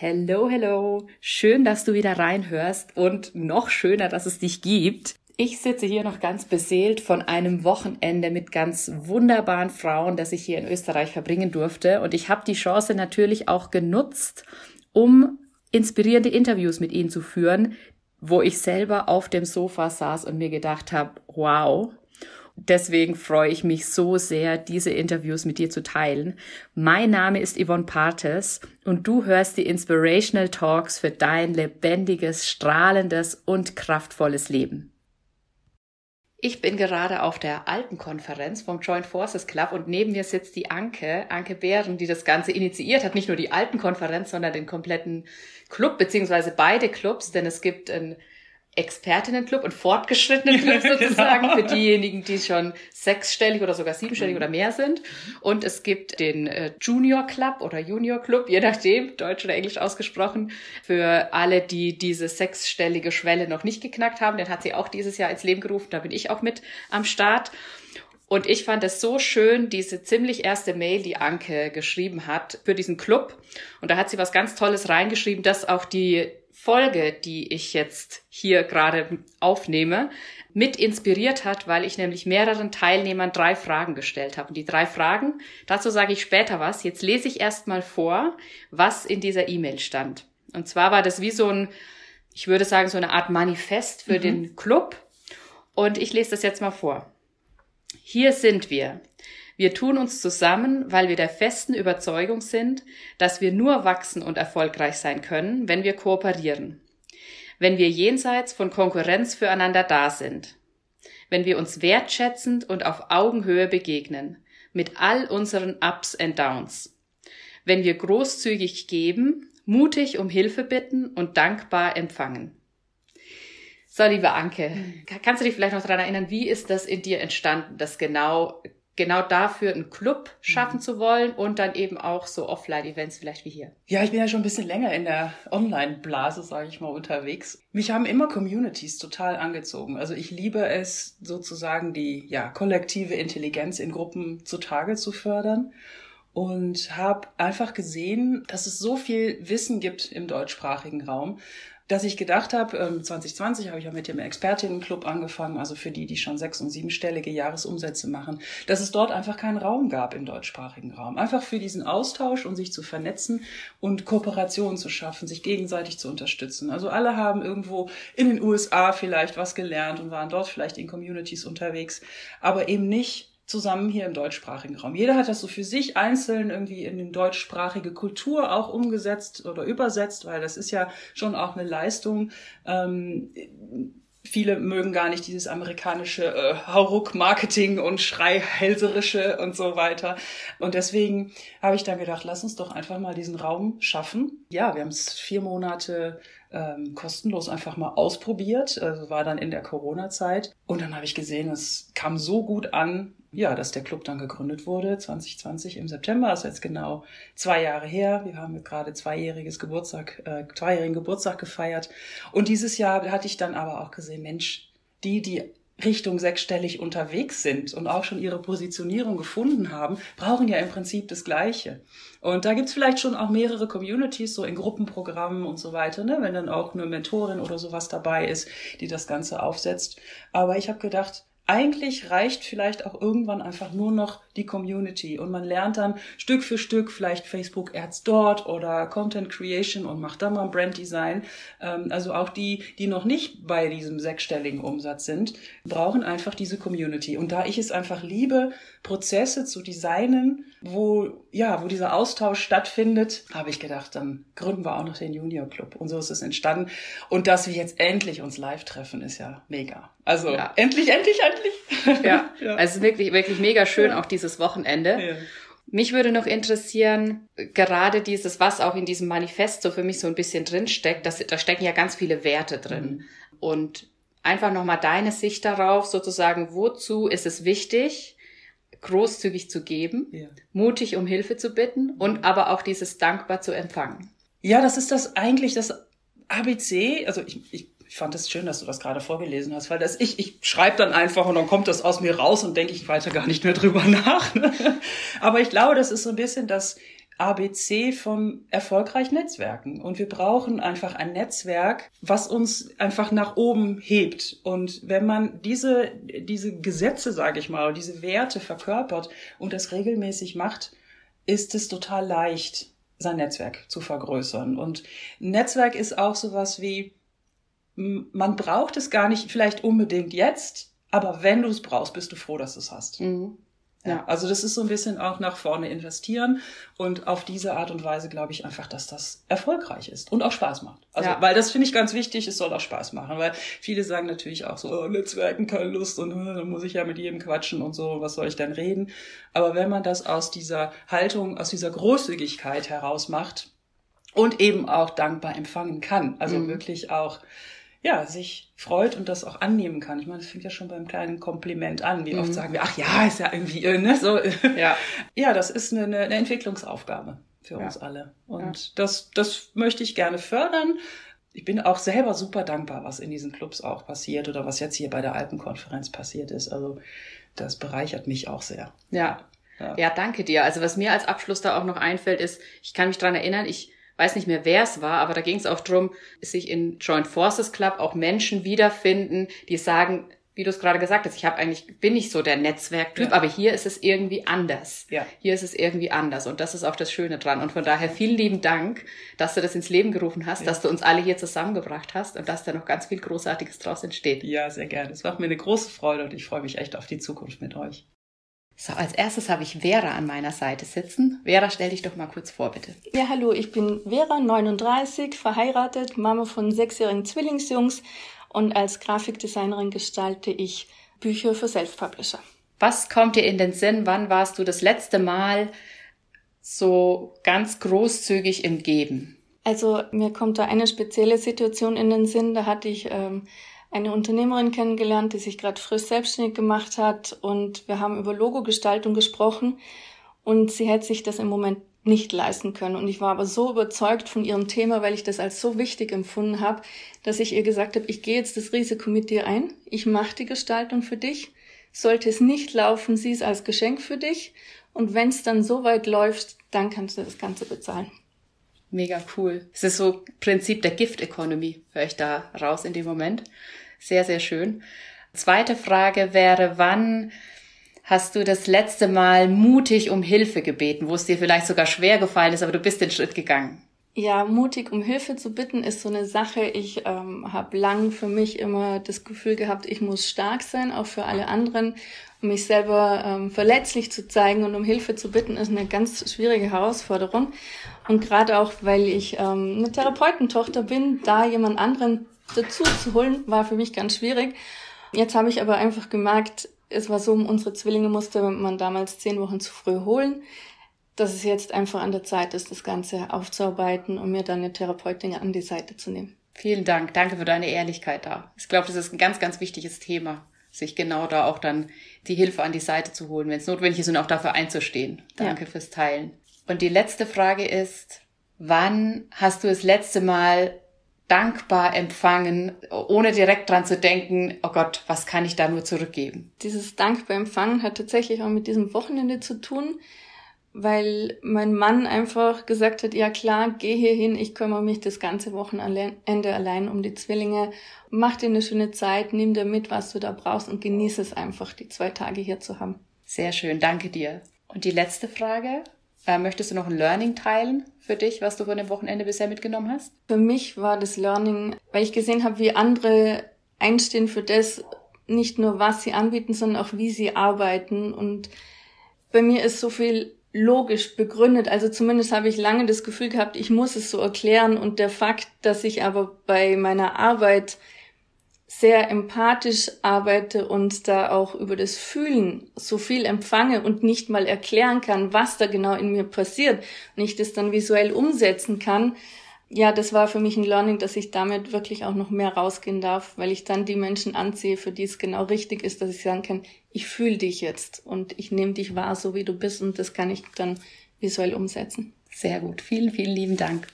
Hello, hello. Schön, dass du wieder reinhörst und noch schöner, dass es dich gibt. Ich sitze hier noch ganz beseelt von einem Wochenende mit ganz wunderbaren Frauen, das ich hier in Österreich verbringen durfte. Und ich habe die Chance natürlich auch genutzt, um inspirierende Interviews mit ihnen zu führen, wo ich selber auf dem Sofa saß und mir gedacht habe, wow, Deswegen freue ich mich so sehr, diese Interviews mit dir zu teilen. Mein Name ist Yvonne Partes und du hörst die Inspirational Talks für dein lebendiges, strahlendes und kraftvolles Leben. Ich bin gerade auf der alten Konferenz vom Joint Forces Club und neben mir sitzt die Anke, Anke Bären, die das Ganze initiiert hat. Nicht nur die alten Konferenz, sondern den kompletten Club, beziehungsweise beide Clubs, denn es gibt ein Expertinnenclub und Fortgeschrittenenclub sozusagen genau. für diejenigen, die schon sechsstellig oder sogar siebenstellig mhm. oder mehr sind. Und es gibt den äh, Junior Club oder Junior Club, je nachdem, Deutsch oder Englisch ausgesprochen, für alle, die diese sechsstellige Schwelle noch nicht geknackt haben. Den hat sie auch dieses Jahr ins Leben gerufen. Da bin ich auch mit am Start. Und ich fand es so schön, diese ziemlich erste Mail, die Anke geschrieben hat für diesen Club. Und da hat sie was ganz Tolles reingeschrieben, dass auch die Folge, die ich jetzt hier gerade aufnehme, mit inspiriert hat, weil ich nämlich mehreren Teilnehmern drei Fragen gestellt habe. Und die drei Fragen, dazu sage ich später was. Jetzt lese ich erst mal vor, was in dieser E-Mail stand. Und zwar war das wie so ein, ich würde sagen, so eine Art Manifest für mhm. den Club. Und ich lese das jetzt mal vor. Hier sind wir. Wir tun uns zusammen, weil wir der festen Überzeugung sind, dass wir nur wachsen und erfolgreich sein können, wenn wir kooperieren. Wenn wir jenseits von Konkurrenz füreinander da sind. Wenn wir uns wertschätzend und auf Augenhöhe begegnen. Mit all unseren Ups and Downs. Wenn wir großzügig geben, mutig um Hilfe bitten und dankbar empfangen. So, liebe Anke, kannst du dich vielleicht noch daran erinnern, wie ist das in dir entstanden, dass genau genau dafür einen Club schaffen mhm. zu wollen und dann eben auch so Offline-Events vielleicht wie hier? Ja, ich bin ja schon ein bisschen länger in der Online-Blase, sage ich mal, unterwegs. Mich haben immer Communities total angezogen. Also ich liebe es sozusagen, die ja, kollektive Intelligenz in Gruppen zutage zu fördern und habe einfach gesehen, dass es so viel Wissen gibt im deutschsprachigen Raum, dass ich gedacht habe, 2020 ähm, habe ich ja mit dem Expertinnenclub angefangen, also für die, die schon sechs- und siebenstellige Jahresumsätze machen, dass es dort einfach keinen Raum gab im deutschsprachigen Raum. Einfach für diesen Austausch und sich zu vernetzen und Kooperationen zu schaffen, sich gegenseitig zu unterstützen. Also alle haben irgendwo in den USA vielleicht was gelernt und waren dort vielleicht in Communities unterwegs, aber eben nicht zusammen hier im deutschsprachigen Raum. Jeder hat das so für sich einzeln irgendwie in die deutschsprachige Kultur auch umgesetzt oder übersetzt, weil das ist ja schon auch eine Leistung. Ähm, viele mögen gar nicht dieses amerikanische äh, Hauruck-Marketing und Schreihälserische und so weiter. Und deswegen habe ich dann gedacht, lass uns doch einfach mal diesen Raum schaffen. Ja, wir haben es vier Monate ähm, kostenlos einfach mal ausprobiert. Also war dann in der Corona-Zeit. Und dann habe ich gesehen, es kam so gut an, ja, dass der Club dann gegründet wurde, 2020 im September, ist jetzt genau zwei Jahre her. Wir haben gerade zweijähriges Geburtstag, äh, zweijährigen Geburtstag gefeiert. Und dieses Jahr hatte ich dann aber auch gesehen, Mensch, die, die Richtung sechsstellig unterwegs sind und auch schon ihre Positionierung gefunden haben, brauchen ja im Prinzip das Gleiche. Und da gibt's vielleicht schon auch mehrere Communities, so in Gruppenprogrammen und so weiter, ne? wenn dann auch eine Mentorin oder sowas dabei ist, die das Ganze aufsetzt. Aber ich habe gedacht, eigentlich reicht vielleicht auch irgendwann einfach nur noch die Community und man lernt dann Stück für Stück vielleicht Facebook Ads dort oder Content Creation und macht da mal Brand Design. Ähm, also auch die, die noch nicht bei diesem sechsstelligen Umsatz sind, brauchen einfach diese Community. Und da ich es einfach liebe, Prozesse zu designen, wo, ja, wo dieser Austausch stattfindet, habe ich gedacht, dann gründen wir auch noch den Junior Club. Und so ist es entstanden. Und dass wir jetzt endlich uns live treffen, ist ja mega. Also ja. endlich, endlich, endlich. Ja, ja. also wirklich, wirklich mega schön, ja. auch dieses Wochenende. Mich würde noch interessieren, gerade dieses, was auch in diesem Manifest so für mich so ein bisschen drinsteckt, das, da stecken ja ganz viele Werte drin. Mhm. Und einfach nochmal deine Sicht darauf, sozusagen, wozu ist es wichtig, großzügig zu geben, ja. mutig um Hilfe zu bitten und aber auch dieses dankbar zu empfangen. Ja, das ist das eigentlich das ABC. Also ich, ich ich fand es schön, dass du das gerade vorgelesen hast, weil das ich, ich schreibe dann einfach und dann kommt das aus mir raus und denke ich weiter gar nicht mehr drüber nach. Aber ich glaube, das ist so ein bisschen das ABC von erfolgreich Netzwerken. Und wir brauchen einfach ein Netzwerk, was uns einfach nach oben hebt. Und wenn man diese, diese Gesetze, sage ich mal, diese Werte verkörpert und das regelmäßig macht, ist es total leicht, sein Netzwerk zu vergrößern. Und Netzwerk ist auch sowas wie, man braucht es gar nicht vielleicht unbedingt jetzt, aber wenn du es brauchst, bist du froh, dass du es hast. Mhm. Ja, also das ist so ein bisschen auch nach vorne investieren und auf diese Art und Weise glaube ich einfach, dass das erfolgreich ist und auch Spaß macht. Also, ja. weil das finde ich ganz wichtig, es soll auch Spaß machen, weil viele sagen natürlich auch so, oh, Netzwerken keine Lust und oh, dann muss ich ja mit jedem quatschen und so, was soll ich denn reden? Aber wenn man das aus dieser Haltung, aus dieser Großzügigkeit heraus macht und eben auch dankbar empfangen kann, also mhm. wirklich auch ja, sich freut und das auch annehmen kann. Ich meine, das fängt ja schon beim kleinen Kompliment an. Wie oft mhm. sagen wir, ach ja, ist ja irgendwie, äh, ne, so. Ja, ja das ist eine, eine Entwicklungsaufgabe für ja. uns alle. Und ja. das, das möchte ich gerne fördern. Ich bin auch selber super dankbar, was in diesen Clubs auch passiert oder was jetzt hier bei der Alpenkonferenz passiert ist. Also das bereichert mich auch sehr. Ja. Ja. ja, danke dir. Also was mir als Abschluss da auch noch einfällt, ist, ich kann mich dran erinnern, ich weiß nicht mehr, wer es war, aber da ging es auch drum, sich in Joint Forces Club auch Menschen wiederfinden, die sagen, wie du es gerade gesagt hast, ich habe eigentlich bin nicht so der Netzwerktyp, ja. aber hier ist es irgendwie anders. Ja. Hier ist es irgendwie anders und das ist auch das Schöne dran und von daher vielen lieben Dank, dass du das ins Leben gerufen hast, ja. dass du uns alle hier zusammengebracht hast und dass da noch ganz viel großartiges draus entsteht. Ja, sehr gerne. Es macht mir eine große Freude und ich freue mich echt auf die Zukunft mit euch. So, als erstes habe ich Vera an meiner Seite sitzen. Vera, stell dich doch mal kurz vor, bitte. Ja, hallo, ich bin Vera, 39, verheiratet, Mama von sechsjährigen Zwillingsjungs und als Grafikdesignerin gestalte ich Bücher für Self-Publisher. Was kommt dir in den Sinn? Wann warst du das letzte Mal so ganz großzügig im Geben? Also mir kommt da eine spezielle Situation in den Sinn. Da hatte ich ähm, eine Unternehmerin kennengelernt, die sich gerade frisch selbstständig gemacht hat und wir haben über Logogestaltung gesprochen und sie hätte sich das im Moment nicht leisten können. Und ich war aber so überzeugt von ihrem Thema, weil ich das als so wichtig empfunden habe, dass ich ihr gesagt habe, ich gehe jetzt das Risiko mit dir ein, ich mache die Gestaltung für dich. Sollte es nicht laufen, sieh es als Geschenk für dich. Und wenn es dann so weit läuft, dann kannst du das Ganze bezahlen. Mega cool. Es ist so Prinzip der Gift Economy, höre ich da raus in dem Moment. Sehr, sehr schön. Zweite Frage wäre, wann hast du das letzte Mal mutig um Hilfe gebeten, wo es dir vielleicht sogar schwer gefallen ist, aber du bist den Schritt gegangen? Ja, mutig um Hilfe zu bitten ist so eine Sache. Ich ähm, habe lang für mich immer das Gefühl gehabt, ich muss stark sein, auch für alle anderen. Mich selber ähm, verletzlich zu zeigen und um Hilfe zu bitten, ist eine ganz schwierige Herausforderung. Und gerade auch, weil ich ähm, eine Therapeutentochter bin, da jemand anderen dazu zu holen, war für mich ganz schwierig. Jetzt habe ich aber einfach gemerkt, es war so, unsere Zwillinge musste man damals zehn Wochen zu früh holen, dass es jetzt einfach an der Zeit ist, das Ganze aufzuarbeiten und mir dann eine Therapeutin an die Seite zu nehmen. Vielen Dank. Danke für deine Ehrlichkeit da. Ich glaube, das ist ein ganz, ganz wichtiges Thema, sich genau da auch dann die Hilfe an die Seite zu holen, wenn es notwendig ist und auch dafür einzustehen. Danke ja. fürs Teilen. Und die letzte Frage ist, wann hast du das letzte Mal dankbar empfangen, ohne direkt dran zu denken, oh Gott, was kann ich da nur zurückgeben? Dieses dankbar empfangen hat tatsächlich auch mit diesem Wochenende zu tun, weil mein Mann einfach gesagt hat, ja klar, geh hier hin, ich kümmere mich das ganze Wochenende allein um die Zwillinge, mach dir eine schöne Zeit, nimm dir mit, was du da brauchst und genieße es einfach, die zwei Tage hier zu haben. Sehr schön, danke dir. Und die letzte Frage, äh, möchtest du noch ein Learning teilen für dich, was du von dem Wochenende bisher mitgenommen hast? Für mich war das Learning, weil ich gesehen habe, wie andere einstehen für das, nicht nur was sie anbieten, sondern auch wie sie arbeiten. Und bei mir ist so viel logisch begründet. Also zumindest habe ich lange das Gefühl gehabt, ich muss es so erklären. Und der Fakt, dass ich aber bei meiner Arbeit sehr empathisch arbeite und da auch über das Fühlen so viel empfange und nicht mal erklären kann, was da genau in mir passiert und ich das dann visuell umsetzen kann, ja, das war für mich ein Learning, dass ich damit wirklich auch noch mehr rausgehen darf, weil ich dann die Menschen anziehe, für die es genau richtig ist, dass ich sagen kann, ich fühle dich jetzt und ich nehme dich wahr, so wie du bist und das kann ich dann visuell umsetzen. Sehr gut. Vielen, vielen lieben Dank.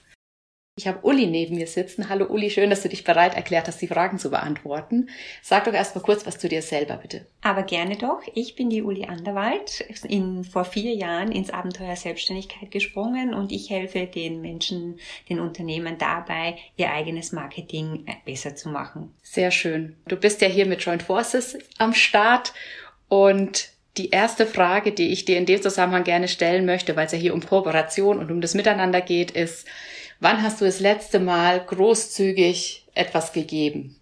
Ich habe Uli neben mir sitzen. Hallo Uli, schön, dass du dich bereit erklärt hast, die Fragen zu beantworten. Sag doch erst mal kurz was zu dir selber, bitte. Aber gerne doch. Ich bin die Uli Anderwald, in, vor vier Jahren ins Abenteuer Selbstständigkeit gesprungen und ich helfe den Menschen, den Unternehmen dabei, ihr eigenes Marketing äh, besser zu machen. Sehr schön. Du bist ja hier mit Joint Forces am Start und die erste Frage, die ich dir in dem Zusammenhang gerne stellen möchte, weil es ja hier um Kooperation und um das Miteinander geht, ist, Wann hast du das letzte Mal großzügig etwas gegeben?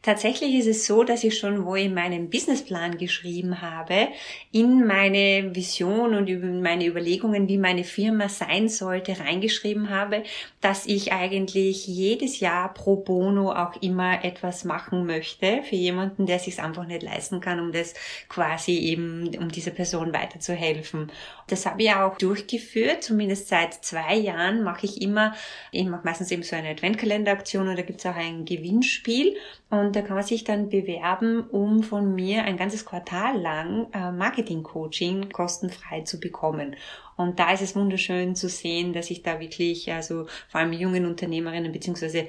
Tatsächlich ist es so, dass ich schon, wo ich meinen Businessplan geschrieben habe, in meine Vision und in meine Überlegungen, wie meine Firma sein sollte, reingeschrieben habe, dass ich eigentlich jedes Jahr pro bono auch immer etwas machen möchte für jemanden, der sich einfach nicht leisten kann, um das quasi eben, um dieser Person weiterzuhelfen. Das habe ich auch durchgeführt, zumindest seit zwei Jahren mache ich immer, ich mache meistens eben so eine Adventkalenderaktion und da gibt es auch ein Gewinnspiel und da kann man sich dann bewerben, um von mir ein ganzes Quartal lang äh, Marketing-Coaching kostenfrei zu bekommen. Und da ist es wunderschön zu sehen, dass ich da wirklich, also vor allem jungen Unternehmerinnen beziehungsweise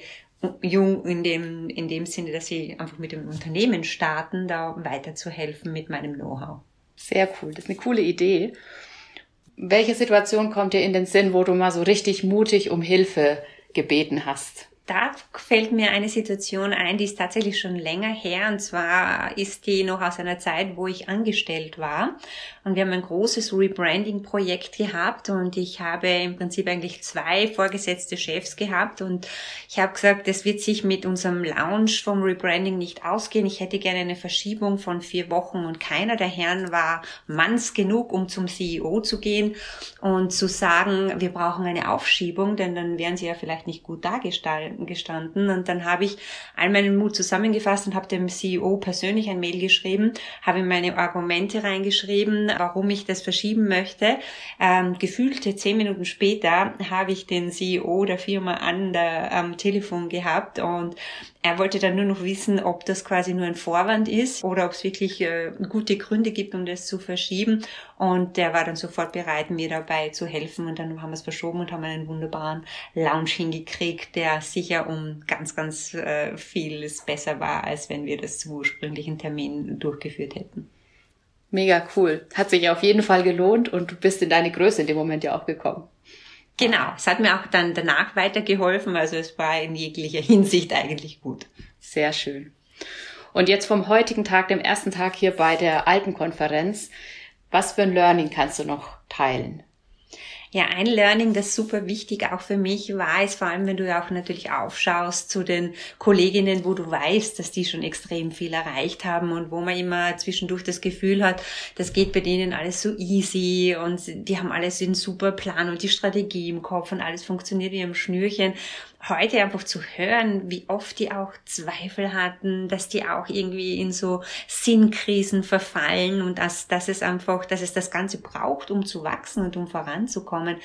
jung in dem, in dem Sinne, dass sie einfach mit dem Unternehmen starten, da weiterzuhelfen mit meinem Know-how. Sehr cool, das ist eine coole Idee. Welche Situation kommt dir in den Sinn, wo du mal so richtig mutig um Hilfe gebeten hast? Da fällt mir eine Situation ein, die ist tatsächlich schon länger her. Und zwar ist die noch aus einer Zeit, wo ich angestellt war. Und wir haben ein großes Rebranding-Projekt gehabt. Und ich habe im Prinzip eigentlich zwei vorgesetzte Chefs gehabt. Und ich habe gesagt, das wird sich mit unserem Launch vom Rebranding nicht ausgehen. Ich hätte gerne eine Verschiebung von vier Wochen. Und keiner der Herren war manns genug, um zum CEO zu gehen und zu sagen, wir brauchen eine Aufschiebung, denn dann wären sie ja vielleicht nicht gut dargestellt gestanden. Und dann habe ich all meinen Mut zusammengefasst und habe dem CEO persönlich ein Mail geschrieben, habe meine Argumente reingeschrieben, warum ich das verschieben möchte. Ähm, gefühlte zehn Minuten später habe ich den CEO der Firma an der, am Telefon gehabt und er wollte dann nur noch wissen, ob das quasi nur ein Vorwand ist oder ob es wirklich äh, gute Gründe gibt, um das zu verschieben. Und der war dann sofort bereit, mir dabei zu helfen. Und dann haben wir es verschoben und haben einen wunderbaren Lounge hingekriegt, der sicher um ganz, ganz äh, vieles besser war, als wenn wir das zum ursprünglichen Termin durchgeführt hätten. Mega cool. Hat sich auf jeden Fall gelohnt und du bist in deine Größe in dem Moment ja auch gekommen. Genau, es hat mir auch dann danach weitergeholfen, also es war in jeglicher Hinsicht eigentlich gut. Sehr schön. Und jetzt vom heutigen Tag, dem ersten Tag hier bei der Alpenkonferenz, was für ein Learning kannst du noch teilen? Ja, ein Learning, das super wichtig auch für mich war, ist vor allem, wenn du ja auch natürlich aufschaust zu den Kolleginnen, wo du weißt, dass die schon extrem viel erreicht haben und wo man immer zwischendurch das Gefühl hat, das geht bei denen alles so easy und die haben alles in super Plan und die Strategie im Kopf und alles funktioniert wie am Schnürchen heute einfach zu hören, wie oft die auch Zweifel hatten, dass die auch irgendwie in so Sinnkrisen verfallen und dass, dass es einfach, dass es das Ganze braucht, um zu wachsen und um voranzukommen.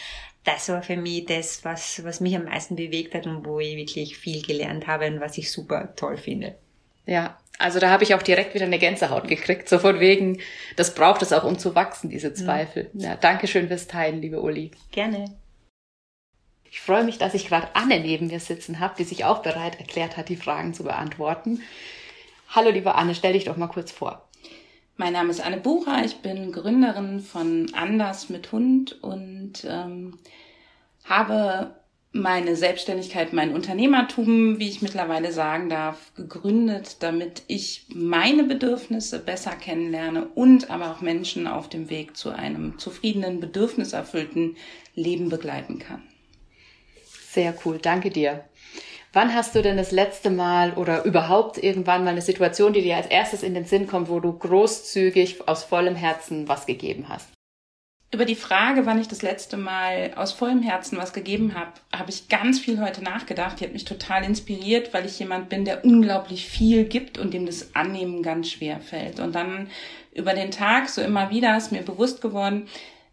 Das war für mich das, was, was mich am meisten bewegt hat und wo ich wirklich viel gelernt habe und was ich super toll finde. Ja, also da habe ich auch direkt wieder eine Gänsehaut gekriegt, so von wegen, das braucht es auch, um zu wachsen, diese mhm. Zweifel. Ja, danke schön fürs Teilen, liebe Uli. Gerne. Ich freue mich, dass ich gerade Anne neben mir sitzen habe, die sich auch bereit erklärt hat, die Fragen zu beantworten. Hallo, liebe Anne, stell dich doch mal kurz vor. Mein Name ist Anne Bucher, ich bin Gründerin von Anders mit Hund und ähm, habe meine Selbstständigkeit, mein Unternehmertum, wie ich mittlerweile sagen darf, gegründet, damit ich meine Bedürfnisse besser kennenlerne und aber auch Menschen auf dem Weg zu einem zufriedenen, bedürfniserfüllten Leben begleiten kann. Sehr cool, danke dir. Wann hast du denn das letzte Mal oder überhaupt irgendwann mal eine Situation, die dir als erstes in den Sinn kommt, wo du großzügig aus vollem Herzen was gegeben hast? Über die Frage, wann ich das letzte Mal aus vollem Herzen was gegeben habe, habe ich ganz viel heute nachgedacht. Die hat mich total inspiriert, weil ich jemand bin, der unglaublich viel gibt und dem das Annehmen ganz schwer fällt. Und dann über den Tag so immer wieder ist mir bewusst geworden,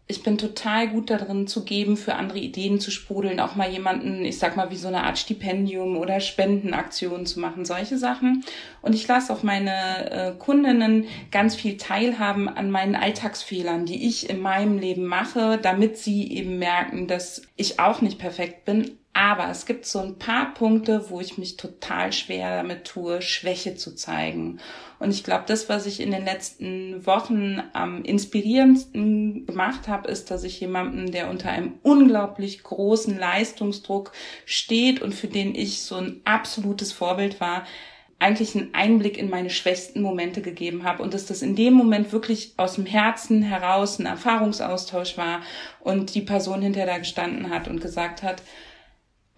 ich bin total gut darin zu geben, für andere Ideen zu sprudeln, auch mal jemanden, ich sag mal, wie so eine Art Stipendium oder Spendenaktionen zu machen, solche Sachen. Und ich lasse auch meine äh, Kundinnen ganz viel teilhaben an meinen Alltagsfehlern, die ich in meinem Leben mache, damit sie eben merken, dass ich auch nicht perfekt bin, Aber es gibt so ein paar Punkte, wo ich mich total schwer damit tue, Schwäche zu zeigen. Und ich glaube, das, was ich in den letzten Wochen am inspirierendsten gemacht habe, ist, dass ich jemanden, der unter einem unglaublich großen Leistungsdruck steht und für den ich so ein absolutes Vorbild war, eigentlich einen Einblick in meine schwächsten Momente gegeben habe und dass das in dem Moment wirklich aus dem Herzen heraus ein Erfahrungsaustausch war und die Person hinter da gestanden hat und gesagt hat,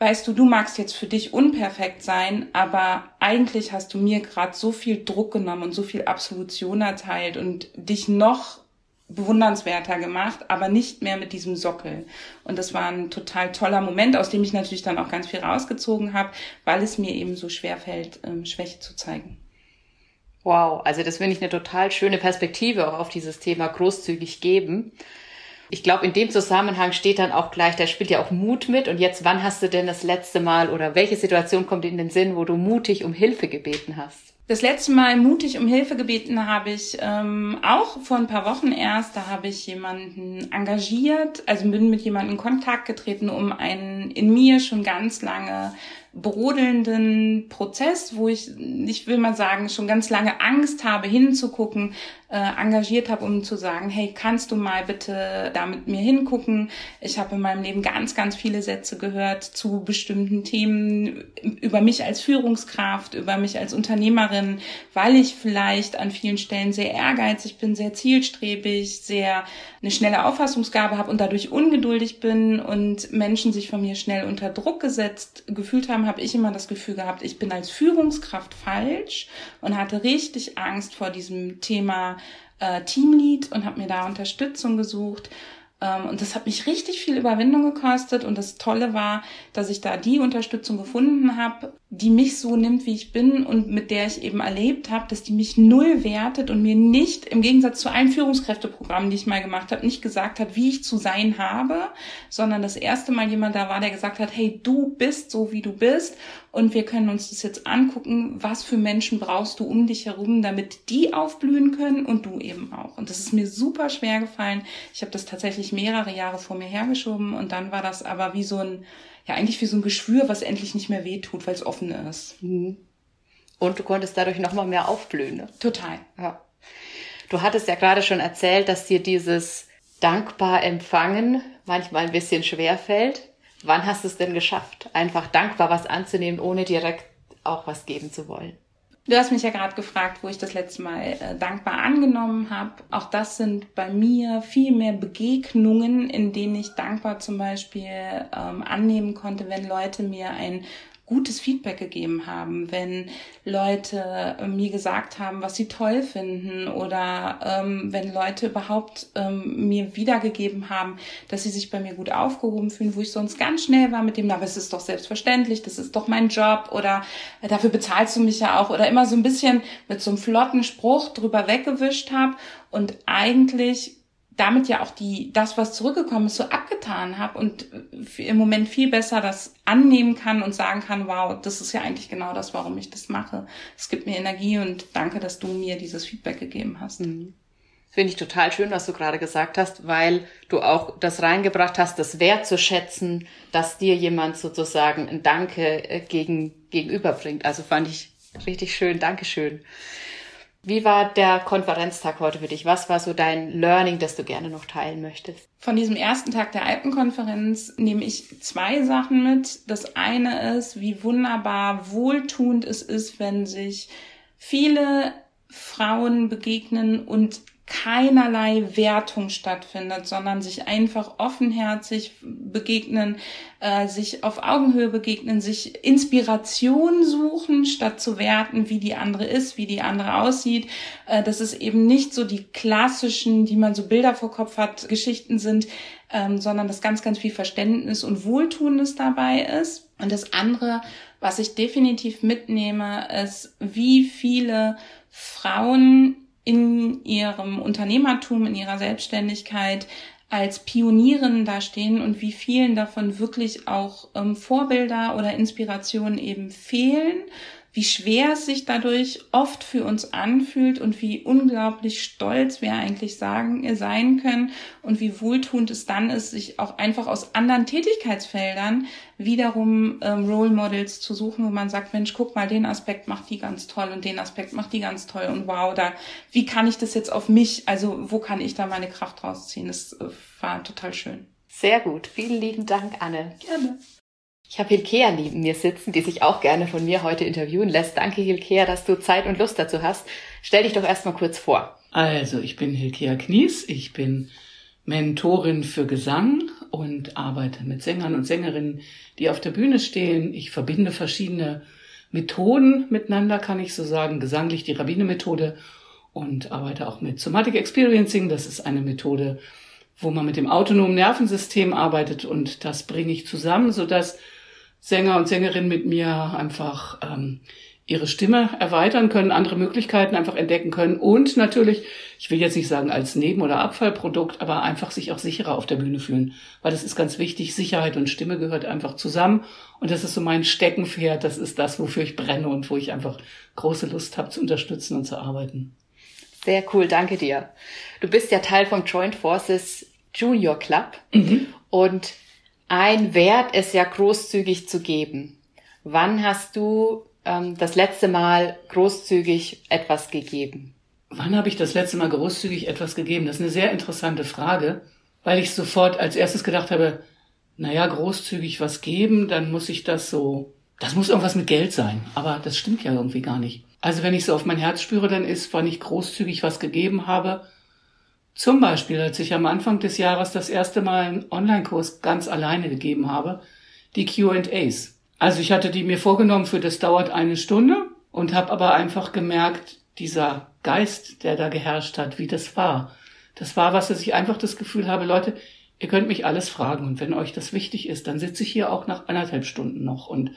weißt du, du magst jetzt für dich unperfekt sein, aber eigentlich hast du mir gerade so viel Druck genommen und so viel Absolution erteilt und dich noch bewundernswerter gemacht, aber nicht mehr mit diesem Sockel. Und das war ein total toller Moment, aus dem ich natürlich dann auch ganz viel rausgezogen habe, weil es mir eben so schwer fällt, ähm, Schwäche zu zeigen. Wow, also das finde ich eine total schöne Perspektive auch auf dieses Thema großzügig geben ich glaube, in dem Zusammenhang steht dann auch gleich, da spielt ja auch Mut mit. Und jetzt, wann hast du denn das letzte Mal oder welche Situation kommt in den Sinn, wo du mutig um Hilfe gebeten hast? Das letzte Mal mutig um Hilfe gebeten habe ich ähm, auch vor ein paar Wochen erst. Da habe ich jemanden engagiert, also bin mit jemandem in Kontakt getreten, um einen in mir schon ganz lange brodelnden Prozess, wo ich, ich will mal sagen, schon ganz lange Angst habe, hinzugucken, äh, engagiert habe, um zu sagen, hey, kannst du mal bitte da mit mir hingucken? Ich habe in meinem Leben ganz, ganz viele Sätze gehört zu bestimmten Themen über mich als Führungskraft, über mich als Unternehmerin, weil ich vielleicht an vielen Stellen sehr ehrgeizig bin, sehr zielstrebig, sehr eine schnelle Auffassungsgabe habe und dadurch ungeduldig bin und Menschen sich von mir schnell unter Druck gesetzt gefühlt haben, habe ich immer das Gefühl gehabt, ich bin als Führungskraft falsch und hatte richtig Angst vor diesem Thema äh, Teamlead und habe mir da Unterstützung gesucht. Ähm, und das hat mich richtig viel Überwindung gekostet. Und das Tolle war, dass ich da die Unterstützung gefunden habe, die mich so nimmt, wie ich bin und mit der ich eben erlebt habe, dass die mich null wertet und mir nicht, im Gegensatz zu allen Führungskräfteprogrammen, die ich mal gemacht habe, nicht gesagt hat, wie ich zu sein habe, sondern das erste Mal jemand da war, der gesagt hat, hey, du bist so, wie du bist und wir können uns das jetzt angucken, was für Menschen brauchst du um dich herum, damit die aufblühen können und du eben auch. Und das ist mir super schwer gefallen. Ich habe das tatsächlich mehrere Jahre vor mir hergeschoben und dann war das aber wie so ein ja eigentlich wie so ein Geschwür, was endlich nicht mehr wehtut, weil es offen ist. Mhm. Und du konntest dadurch nochmal mehr aufblühen. Ne? Total. Ja. Du hattest ja gerade schon erzählt, dass dir dieses dankbar empfangen manchmal ein bisschen schwer fällt. Wann hast du es denn geschafft, einfach dankbar was anzunehmen, ohne direkt auch was geben zu wollen? Du hast mich ja gerade gefragt, wo ich das letzte Mal äh, dankbar angenommen habe. Auch das sind bei mir viel mehr Begegnungen, in denen ich dankbar zum Beispiel ähm, annehmen konnte, wenn Leute mir ein gutes Feedback gegeben haben, wenn Leute äh, mir gesagt haben, was sie toll finden oder ähm, wenn Leute überhaupt ähm, mir wiedergegeben haben, dass sie sich bei mir gut aufgehoben fühlen, wo ich sonst ganz schnell war mit dem, aber es ist doch selbstverständlich, das ist doch mein Job oder äh, dafür bezahlst du mich ja auch oder immer so ein bisschen mit so einem flotten Spruch drüber weggewischt habe und eigentlich damit ja auch die das, was zurückgekommen ist, so abgetan habe und im Moment viel besser das annehmen kann und sagen kann, wow, das ist ja eigentlich genau das, warum ich das mache. Es gibt mir Energie und danke, dass du mir dieses Feedback gegeben hast. Mhm. Finde ich total schön, was du gerade gesagt hast, weil du auch das reingebracht hast, das wertzuschätzen, dass dir jemand sozusagen ein Danke äh, gegen, gegenüberbringt. Also fand ich richtig schön. Dankeschön. Wie war der Konferenztag heute für dich? Was war so dein Learning, das du gerne noch teilen möchtest? Von diesem ersten Tag der Alpenkonferenz nehme ich zwei Sachen mit. Das eine ist, wie wunderbar wohltuend es ist, wenn sich viele Frauen begegnen und keinerlei Wertung stattfindet, sondern sich einfach offenherzig begegnen, äh, sich auf Augenhöhe begegnen, sich Inspiration suchen, statt zu werten, wie die andere ist, wie die andere aussieht. Äh, dass es eben nicht so die klassischen, die man so Bilder vor Kopf hat, Geschichten sind, ähm, sondern dass ganz, ganz viel Verständnis und Wohltuendes dabei ist. Und das andere, was ich definitiv mitnehme, ist, wie viele Frauen in ihrem Unternehmertum, in ihrer Selbstständigkeit als Pionierinnen dastehen und wie vielen davon wirklich auch ähm, Vorbilder oder Inspirationen eben fehlen, wie schwer es sich dadurch oft für uns anfühlt und wie unglaublich stolz wir eigentlich sagen, äh, sein können und wie wohltuend es dann ist, sich auch einfach aus anderen Tätigkeitsfeldern wiederum ähm, Role Models zu suchen, wo man sagt, Mensch, guck mal, den Aspekt macht die ganz toll und den Aspekt macht die ganz toll und wow, da, wie kann ich das jetzt auf mich, also wo kann ich da meine Kraft rausziehen? Das äh, war total schön. Sehr gut. Vielen lieben Dank, Anne. Gerne. Ich habe Hilkea neben mir sitzen, die sich auch gerne von mir heute interviewen lässt. Danke, Hilkea, dass du Zeit und Lust dazu hast. Stell dich doch erstmal kurz vor. Also, ich bin Hilkea Knies. Ich bin Mentorin für Gesang und arbeite mit Sängern und Sängerinnen, die auf der Bühne stehen. Ich verbinde verschiedene Methoden miteinander, kann ich so sagen. Gesanglich die Rabbine-Methode und arbeite auch mit Somatic Experiencing. Das ist eine Methode, wo man mit dem autonomen Nervensystem arbeitet und das bringe ich zusammen, sodass Sänger und Sängerinnen mit mir einfach ähm, ihre Stimme erweitern können, andere Möglichkeiten einfach entdecken können und natürlich, ich will jetzt nicht sagen als Neben- oder Abfallprodukt, aber einfach sich auch sicherer auf der Bühne fühlen, weil das ist ganz wichtig. Sicherheit und Stimme gehört einfach zusammen und das ist so mein Steckenpferd. Das ist das, wofür ich brenne und wo ich einfach große Lust habe zu unterstützen und zu arbeiten. Sehr cool, danke dir. Du bist ja Teil vom Joint Forces Junior Club mhm. und ein Wert ist ja großzügig zu geben. Wann hast du ähm, das letzte Mal großzügig etwas gegeben? Wann habe ich das letzte Mal großzügig etwas gegeben? Das ist eine sehr interessante Frage, weil ich sofort als erstes gedacht habe, naja, großzügig was geben, dann muss ich das so, das muss irgendwas mit Geld sein. Aber das stimmt ja irgendwie gar nicht. Also wenn ich so auf mein Herz spüre, dann ist, wann ich großzügig was gegeben habe, zum Beispiel, als ich am Anfang des Jahres das erste Mal einen Online-Kurs ganz alleine gegeben habe, die QAs. Also ich hatte die mir vorgenommen für das dauert eine Stunde und habe aber einfach gemerkt, dieser Geist, der da geherrscht hat, wie das war. Das war was, ich einfach das Gefühl habe, Leute, ihr könnt mich alles fragen und wenn euch das wichtig ist, dann sitze ich hier auch nach anderthalb Stunden noch und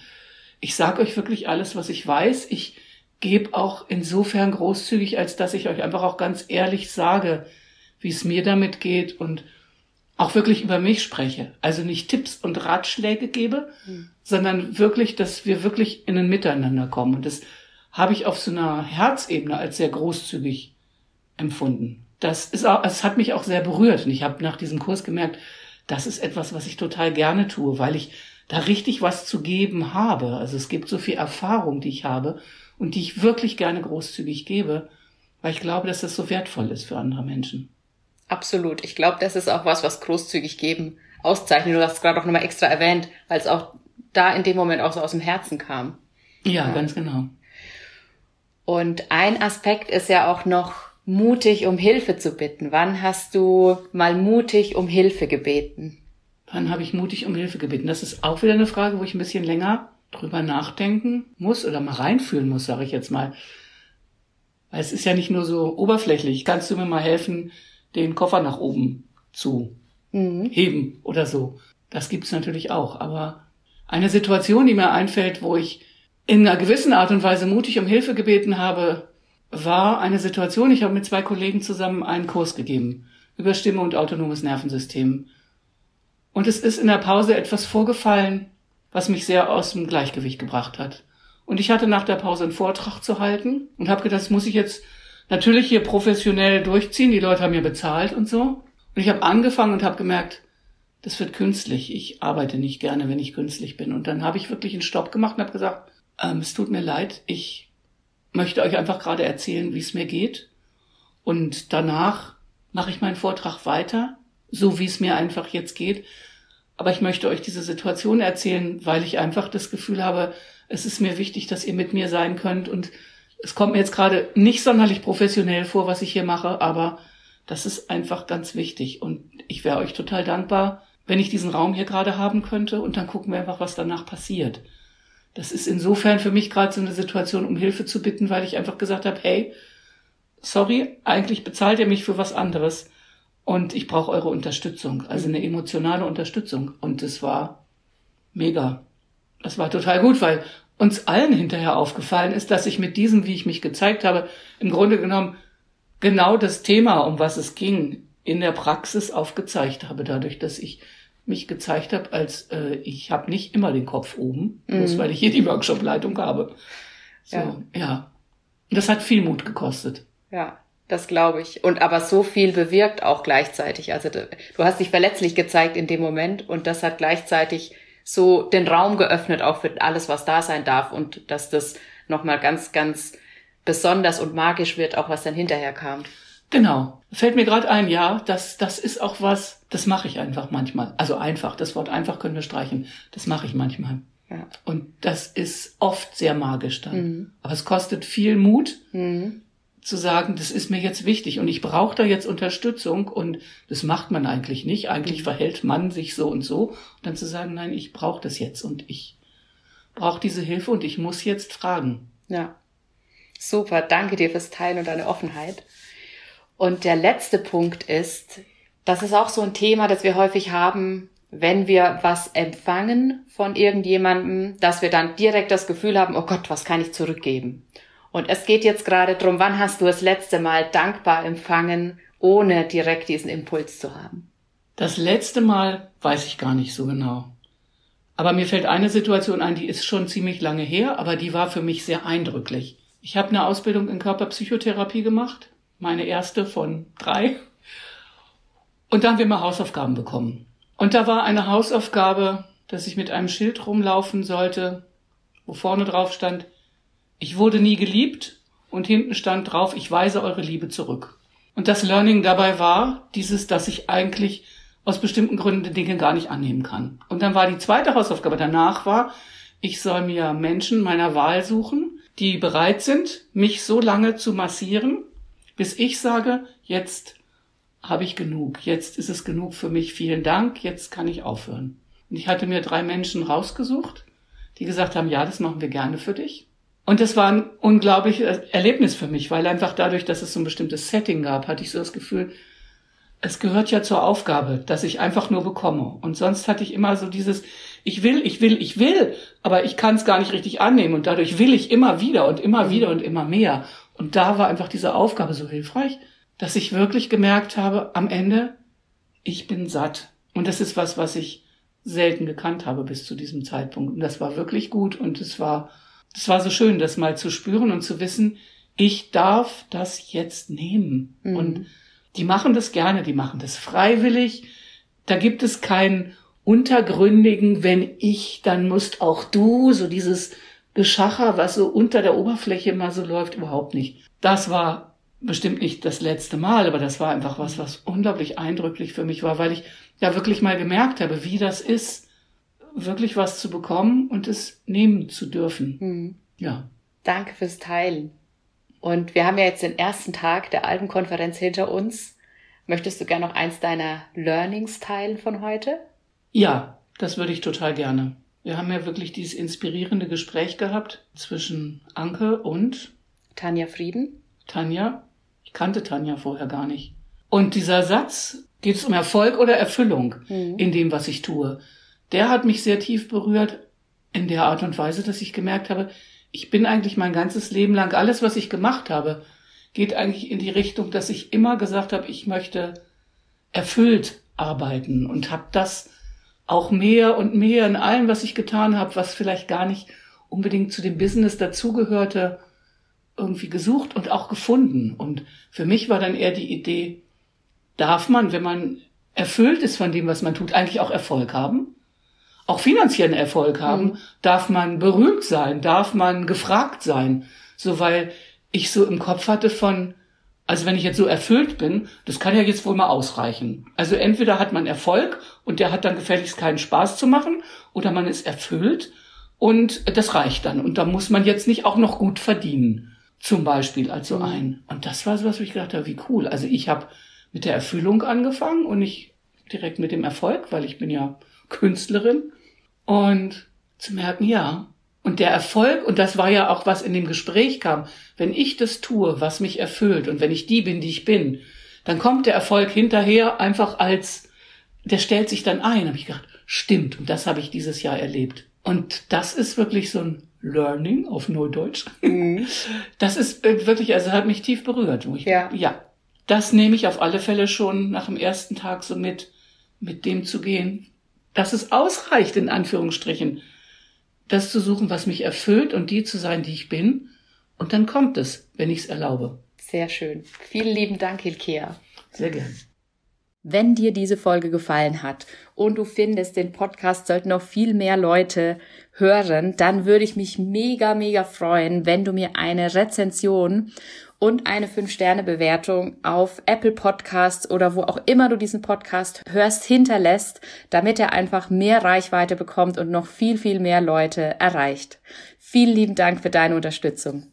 ich sage euch wirklich alles, was ich weiß. Ich gebe auch insofern großzügig, als dass ich euch einfach auch ganz ehrlich sage, wie es mir damit geht und auch wirklich über mich spreche. Also nicht Tipps und Ratschläge gebe, mhm. sondern wirklich, dass wir wirklich in ein Miteinander kommen. Und das habe ich auf so einer Herzebene als sehr großzügig empfunden. Das ist auch, es hat mich auch sehr berührt. Und ich habe nach diesem Kurs gemerkt, das ist etwas, was ich total gerne tue, weil ich da richtig was zu geben habe. Also es gibt so viel Erfahrung, die ich habe und die ich wirklich gerne großzügig gebe, weil ich glaube, dass das so wertvoll ist für andere Menschen. Absolut. Ich glaube, das ist auch was, was großzügig geben auszeichnet. Du hast es gerade auch nochmal extra erwähnt, weil es auch da in dem Moment auch so aus dem Herzen kam. Ja, ja, ganz genau. Und ein Aspekt ist ja auch noch mutig um Hilfe zu bitten. Wann hast du mal mutig um Hilfe gebeten? Wann habe ich mutig um Hilfe gebeten? Das ist auch wieder eine Frage, wo ich ein bisschen länger drüber nachdenken muss oder mal reinfühlen muss, sage ich jetzt mal. Weil es ist ja nicht nur so oberflächlich. Kannst du mir mal helfen, den Koffer nach oben zu mhm. heben oder so. Das gibt's natürlich auch. Aber eine Situation, die mir einfällt, wo ich in einer gewissen Art und Weise mutig um Hilfe gebeten habe, war eine Situation, ich habe mit zwei Kollegen zusammen einen Kurs gegeben über Stimme und autonomes Nervensystem. Und es ist in der Pause etwas vorgefallen, was mich sehr aus dem Gleichgewicht gebracht hat. Und ich hatte nach der Pause einen Vortrag zu halten und habe gedacht, das muss ich jetzt natürlich hier professionell durchziehen. Die Leute haben mir bezahlt und so. Und ich habe angefangen und habe gemerkt, das wird künstlich. Ich arbeite nicht gerne, wenn ich künstlich bin. Und dann habe ich wirklich einen Stopp gemacht und habe gesagt, ähm, es tut mir leid, ich möchte euch einfach gerade erzählen, wie es mir geht. Und danach mache ich meinen Vortrag weiter, so wie es mir einfach jetzt geht. Aber ich möchte euch diese Situation erzählen, weil ich einfach das Gefühl habe, es ist mir wichtig, dass ihr mit mir sein könnt und es kommt mir jetzt gerade nicht sonderlich professionell vor, was ich hier mache, aber das ist einfach ganz wichtig. Und ich wäre euch total dankbar, wenn ich diesen Raum hier gerade haben könnte und dann gucken wir einfach, was danach passiert. Das ist insofern für mich gerade so eine Situation, um Hilfe zu bitten, weil ich einfach gesagt habe, hey, sorry, eigentlich bezahlt ihr mich für was anderes und ich brauche eure Unterstützung, also eine emotionale Unterstützung. Und das war mega. Das war total gut, weil uns allen hinterher aufgefallen ist, dass ich mit diesem, wie ich mich gezeigt habe, im Grunde genommen genau das Thema, um was es ging, in der Praxis aufgezeigt habe, dadurch, dass ich mich gezeigt habe, als äh, ich habe nicht immer den Kopf oben, mhm. bloß weil ich hier die Workshop-Leitung habe, So, ja. ja. Das hat viel Mut gekostet. Ja, das glaube ich. Und aber so viel bewirkt auch gleichzeitig. Also du hast dich verletzlich gezeigt in dem Moment und das hat gleichzeitig so den Raum geöffnet auch für alles, was da sein darf und dass das nochmal ganz, ganz besonders und magisch wird, auch was dann hinterher kam. Genau. Fällt mir gerade ein, ja, das, das ist auch was, das mache ich einfach manchmal. Also einfach, das Wort einfach können wir streichen. Das mache ich manchmal. Ja. Und das ist oft sehr magisch dann. Mhm. Aber es kostet viel Mut, mhm. Zu sagen, das ist mir jetzt wichtig und ich brauche da jetzt Unterstützung und das macht man eigentlich nicht. Eigentlich verhält man sich so und so. Und dann zu sagen, nein, ich brauche das jetzt und ich brauche diese Hilfe und ich muss jetzt fragen. Ja. Super, danke dir fürs Teilen und deine Offenheit. Und der letzte Punkt ist, das ist auch so ein Thema, das wir häufig haben, wenn wir was empfangen von irgendjemandem, dass wir dann direkt das Gefühl haben, oh Gott, was kann ich zurückgeben? Und es geht jetzt gerade drum, wann hast du das letzte Mal dankbar empfangen, ohne direkt diesen Impuls zu haben? Das letzte Mal weiß ich gar nicht so genau. Aber mir fällt eine Situation ein, die ist schon ziemlich lange her, aber die war für mich sehr eindrücklich. Ich habe eine Ausbildung in Körperpsychotherapie gemacht, meine erste von drei. Und da haben wir mal Hausaufgaben bekommen. Und da war eine Hausaufgabe, dass ich mit einem Schild rumlaufen sollte, wo vorne drauf stand, ich wurde nie geliebt und hinten stand drauf, ich weise eure Liebe zurück. Und das Learning dabei war dieses, dass ich eigentlich aus bestimmten Gründen Dinge gar nicht annehmen kann. Und dann war die zweite Hausaufgabe danach war, ich soll mir Menschen meiner Wahl suchen, die bereit sind, mich so lange zu massieren, bis ich sage, jetzt habe ich genug, jetzt ist es genug für mich, vielen Dank, jetzt kann ich aufhören. Und ich hatte mir drei Menschen rausgesucht, die gesagt haben, ja, das machen wir gerne für dich. Und das war ein unglaubliches Erlebnis für mich, weil einfach dadurch, dass es so ein bestimmtes Setting gab, hatte ich so das Gefühl, es gehört ja zur Aufgabe, dass ich einfach nur bekomme. Und sonst hatte ich immer so dieses, ich will, ich will, ich will, aber ich kann es gar nicht richtig annehmen und dadurch will ich immer wieder und immer wieder und immer mehr. Und da war einfach diese Aufgabe so hilfreich, dass ich wirklich gemerkt habe, am Ende, ich bin satt. Und das ist was, was ich selten gekannt habe bis zu diesem Zeitpunkt. Und das war wirklich gut und es war, es war so schön, das mal zu spüren und zu wissen, ich darf das jetzt nehmen. Mhm. Und die machen das gerne, die machen das freiwillig. Da gibt es keinen untergründigen, wenn ich, dann musst auch du, so dieses Geschacher, was so unter der Oberfläche mal so läuft, überhaupt nicht. Das war bestimmt nicht das letzte Mal, aber das war einfach was, was unglaublich eindrücklich für mich war, weil ich ja wirklich mal gemerkt habe, wie das ist, wirklich was zu bekommen und es nehmen zu dürfen. Mhm. Ja. Danke fürs Teilen. Und wir haben ja jetzt den ersten Tag der Albenkonferenz hinter uns. Möchtest du gerne noch eins deiner Learnings teilen von heute? Ja, das würde ich total gerne. Wir haben ja wirklich dieses inspirierende Gespräch gehabt zwischen Anke und Tanja Frieden. Tanja. Ich kannte Tanja vorher gar nicht. Und dieser Satz, geht es um Erfolg oder Erfüllung mhm. in dem, was ich tue? Der hat mich sehr tief berührt in der Art und Weise, dass ich gemerkt habe, ich bin eigentlich mein ganzes Leben lang, alles, was ich gemacht habe, geht eigentlich in die Richtung, dass ich immer gesagt habe, ich möchte erfüllt arbeiten und habe das auch mehr und mehr in allem, was ich getan habe, was vielleicht gar nicht unbedingt zu dem Business dazugehörte, irgendwie gesucht und auch gefunden. Und für mich war dann eher die Idee, darf man, wenn man erfüllt ist von dem, was man tut, eigentlich auch Erfolg haben? Auch finanziellen Erfolg haben, mhm. darf man berühmt sein, darf man gefragt sein. So, weil ich so im Kopf hatte von, also wenn ich jetzt so erfüllt bin, das kann ja jetzt wohl mal ausreichen. Also entweder hat man Erfolg und der hat dann gefälligst keinen Spaß zu machen, oder man ist erfüllt und das reicht dann. Und da muss man jetzt nicht auch noch gut verdienen. Zum Beispiel als so mhm. ein. Und das war so was, wo ich gedacht habe, wie cool. Also ich habe mit der Erfüllung angefangen und nicht direkt mit dem Erfolg, weil ich bin ja Künstlerin. Und zu merken, ja. Und der Erfolg, und das war ja auch, was in dem Gespräch kam, wenn ich das tue, was mich erfüllt, und wenn ich die bin, die ich bin, dann kommt der Erfolg hinterher einfach als, der stellt sich dann ein. Habe ich gedacht, stimmt, und das habe ich dieses Jahr erlebt. Und das ist wirklich so ein Learning auf Neudeutsch. Mhm. Das ist äh, wirklich, also hat mich tief berührt. Ich, ja. ja, das nehme ich auf alle Fälle schon nach dem ersten Tag so mit, mit dem zu gehen, dass es ausreicht, in Anführungsstrichen, das zu suchen, was mich erfüllt und die zu sein, die ich bin. Und dann kommt es, wenn ich es erlaube. Sehr schön. Vielen lieben Dank, Hilkea. Sehr gern. Wenn dir diese Folge gefallen hat und du findest, den Podcast sollten noch viel mehr Leute hören, dann würde ich mich mega, mega freuen, wenn du mir eine Rezension und eine 5-Sterne-Bewertung auf Apple Podcasts oder wo auch immer du diesen Podcast hörst, hinterlässt, damit er einfach mehr Reichweite bekommt und noch viel, viel mehr Leute erreicht. Vielen lieben Dank für deine Unterstützung.